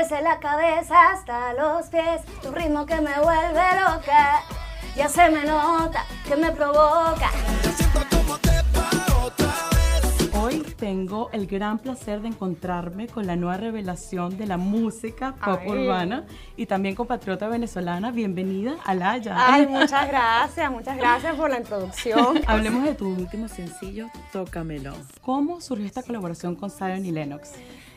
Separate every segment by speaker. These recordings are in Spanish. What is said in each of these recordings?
Speaker 1: Desde la cabeza hasta los pies, tu ritmo que me vuelve loca. Ya se me nota que me provoca.
Speaker 2: Hoy tengo el gran placer de encontrarme con la nueva revelación de la música pop
Speaker 1: Ay.
Speaker 2: urbana y también compatriota venezolana. Bienvenida a Laya.
Speaker 1: Ay, muchas gracias, muchas gracias por la introducción.
Speaker 2: Hablemos de tu último sencillo, Tócamelo. ¿Cómo surgió esta colaboración con Zion y Lennox?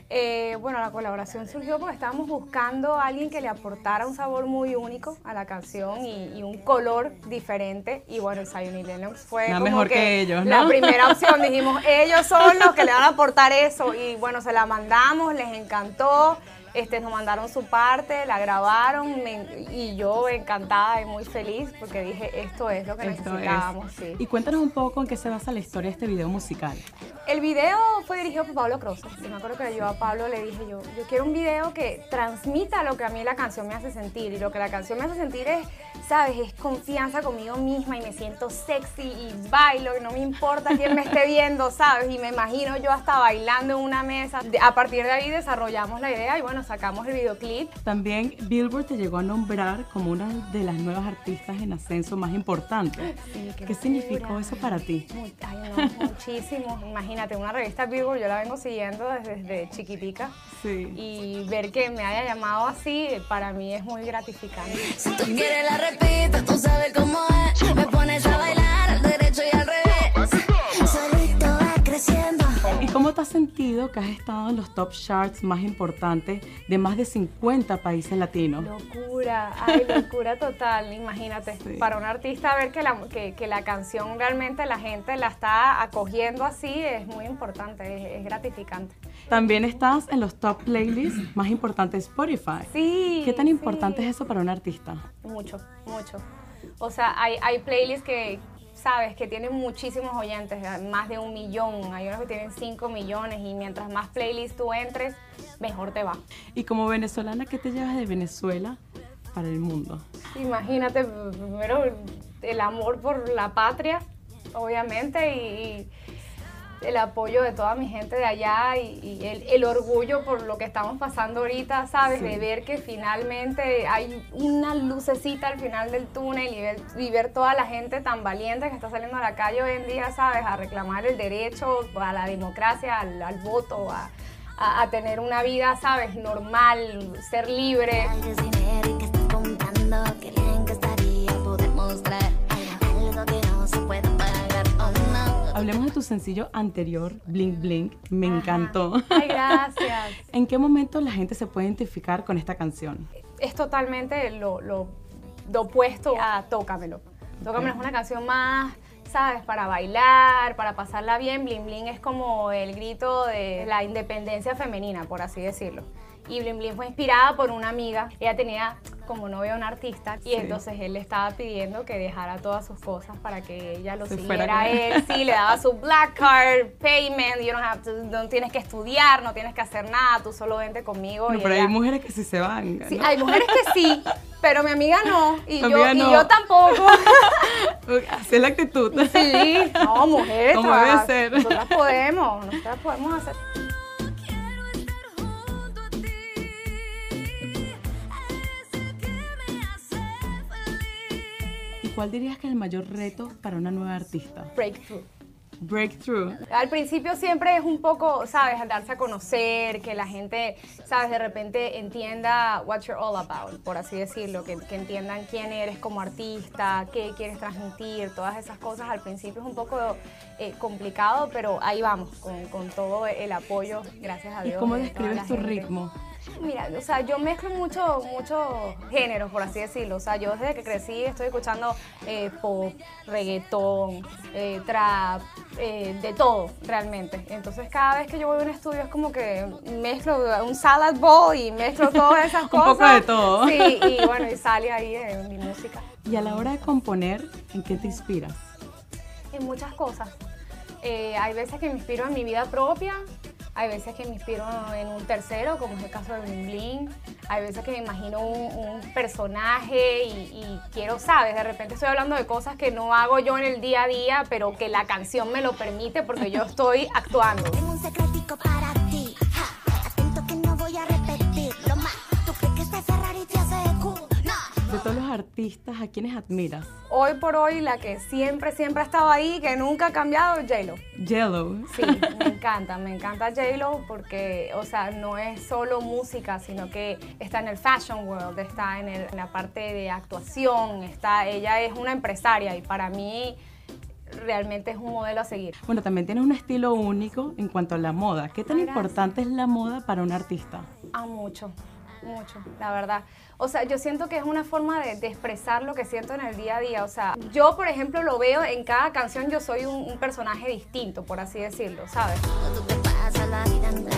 Speaker 1: Eh, bueno, la colaboración surgió porque estábamos buscando a alguien que le aportara un sabor muy único a la canción y, y un color diferente. Y bueno, Zion y Lennox fue como
Speaker 2: mejor que ellos, ¿no?
Speaker 1: la primera opción. Dijimos, ellos son los que le van a aportar eso. Y bueno, se la mandamos, les encantó. Este, nos mandaron su parte, la grabaron me- y yo encantada y muy feliz porque dije, esto es lo que
Speaker 2: Esto
Speaker 1: necesitábamos. sí.
Speaker 2: Y cuéntanos un poco en qué se basa la historia de este video musical.
Speaker 1: El video fue dirigido por Pablo Crosso. Y me acuerdo que yo a Pablo le dije, yo, yo quiero un video que transmita lo que a mí la canción me hace sentir. Y lo que la canción me hace sentir es, ¿sabes? Es confianza conmigo misma y me siento sexy y bailo y no me importa quién me esté viendo, ¿sabes? Y me imagino yo hasta bailando en una mesa. A partir de ahí desarrollamos la idea y bueno, sacamos el videoclip.
Speaker 2: También Billboard te llegó a nombrar como una de las nuevas artistas en ascenso más importantes.
Speaker 1: Sí,
Speaker 2: ¿Qué,
Speaker 1: qué
Speaker 2: significó eso para ti?
Speaker 1: Ay, no, muchísimo. Imagínate, una revista Billboard, yo la vengo siguiendo desde, desde chiquitica.
Speaker 2: Sí.
Speaker 1: Y ver que me haya llamado así, para mí es muy gratificante.
Speaker 3: Si tú quieres la repito, tú sabes cómo es. Me pones a bailar al derecho y al revés.
Speaker 2: Que has estado en los top charts más importantes de más de 50 países latinos?
Speaker 1: Locura, ay, locura total, imagínate.
Speaker 2: Sí.
Speaker 1: Para un artista ver que la, que, que la canción realmente la gente la está acogiendo así es muy importante, es, es gratificante.
Speaker 2: También estás en los top playlists más importantes de Spotify.
Speaker 1: Sí.
Speaker 2: ¿Qué tan importante
Speaker 1: sí.
Speaker 2: es eso para un artista?
Speaker 1: Mucho, mucho. O sea, hay, hay playlists que, sabes, que tienen muchísimos oyentes, más de un millón, hay unos que tienen 5 millones y mientras más playlists tú entres, mejor te va.
Speaker 2: Y como venezolana, ¿qué te llevas de Venezuela para el mundo?
Speaker 1: Imagínate, primero el amor por la patria, obviamente, y, y el apoyo de toda mi gente de allá y, y el, el orgullo por lo que estamos pasando ahorita, ¿sabes?
Speaker 2: Sí.
Speaker 1: De ver que finalmente hay una lucecita al final del túnel y ver, y ver toda la gente tan valiente que está saliendo a la calle hoy en día, ¿sabes? A reclamar el derecho a la democracia, al, al voto, a, a- a tener una vida, ¿sabes? Normal, ser libre.
Speaker 3: Algo dinero y que estás contando. Que bien que estaría poder mostrar
Speaker 2: Hablemos de tu sencillo anterior, Blink Blink. Me encantó.
Speaker 1: Ay, gracias.
Speaker 2: ¿En qué momento la gente se puede identificar con esta canción?
Speaker 1: es totalmente lo, lo- lo opuesto a Tócamelo. Tócamelo es una canción más, ¿sabes? Para bailar, para pasarla bien. Bling Bling es como el grito de la independencia femenina, por así decirlo. Y Bling Bling fue inspirada por una amiga. Ella tenía como novia un artista y
Speaker 2: Sí.
Speaker 1: entonces él le estaba pidiendo que dejara todas sus cosas para que ella lo
Speaker 2: Se
Speaker 1: siguiera a él. Sí, le daba su black card payment. You don't have to- no tienes que estudiar, no tienes que hacer nada. Tú solo vente conmigo.
Speaker 2: No,
Speaker 1: y
Speaker 2: pero hay mujeres que sí se van.
Speaker 1: Sí, hay mujeres que sí, pero mi amiga no. Y, yo,
Speaker 2: amiga
Speaker 1: y yo tampoco.
Speaker 2: Así es la actitud.
Speaker 1: Sí, no, mujeres.
Speaker 2: Como debe ser.
Speaker 1: Nosotras podemos, nosotras podemos hacer.
Speaker 2: Cuál dirías que es el mayor reto para una nueva artista?
Speaker 1: Breakthrough.
Speaker 2: Breakthrough.
Speaker 1: Al principio siempre es un poco, ¿sabes? Darse a conocer, que la gente, ¿sabes? De repente entienda what you're all about, por así decirlo, que, que entiendan quién eres como artista, qué quieres transmitir, todas esas cosas. Al principio es un poco eh, complicado, pero ahí vamos, con, con todo el apoyo, gracias a
Speaker 2: ¿Y
Speaker 1: Dios.
Speaker 2: cómo
Speaker 1: toda la
Speaker 2: describes tu ritmo?
Speaker 1: Mira, o sea, yo mezclo mucho, muchos géneros, por así decirlo. O sea, yo desde que crecí estoy escuchando eh, pop, reggaetón, eh, trap, eh, de todo, realmente. Entonces, cada vez que yo voy a un estudio es como que mezclo un salad bowl y mezclo todas esas
Speaker 2: Un
Speaker 1: cosas.
Speaker 2: poco de todo.
Speaker 1: Sí, y bueno, y sale ahí de mi música.
Speaker 2: Y a la hora de componer, ¿en qué te inspiras?
Speaker 1: En muchas cosas. Eh, hay veces que me inspiro en mi vida propia, hay veces que me inspiro en un tercero, como es el caso de Bling Bling. Hay veces que me imagino un, personaje y, y quiero, ¿sabes? De repente estoy hablando de cosas que no hago yo en el día a día, pero que la canción me lo permite porque yo estoy actuando.
Speaker 3: Tengo un secretico para
Speaker 2: artistas a quienes admiras?
Speaker 1: Hoy por hoy, la que siempre, siempre ha estado ahí, que nunca ha cambiado, J-Lo.
Speaker 2: Yellow.
Speaker 1: Sí, me encanta, me encanta J-Lo porque, o sea, no es solo música, sino que está en el fashion world, está en, el- en la parte de actuación, está, ella es una empresaria y para mí realmente es un modelo a seguir.
Speaker 2: Bueno, también tienes un estilo único en cuanto a la moda. ¿Qué tan
Speaker 1: gracias.
Speaker 2: importante es la moda para un artista?
Speaker 1: A mucho, mucho, la verdad. O sea, yo siento que es una forma de, expresar lo que siento en el día a día. O sea, yo, por ejemplo, lo veo en cada canción, yo soy un, personaje distinto, por así decirlo, ¿sabes?
Speaker 3: Te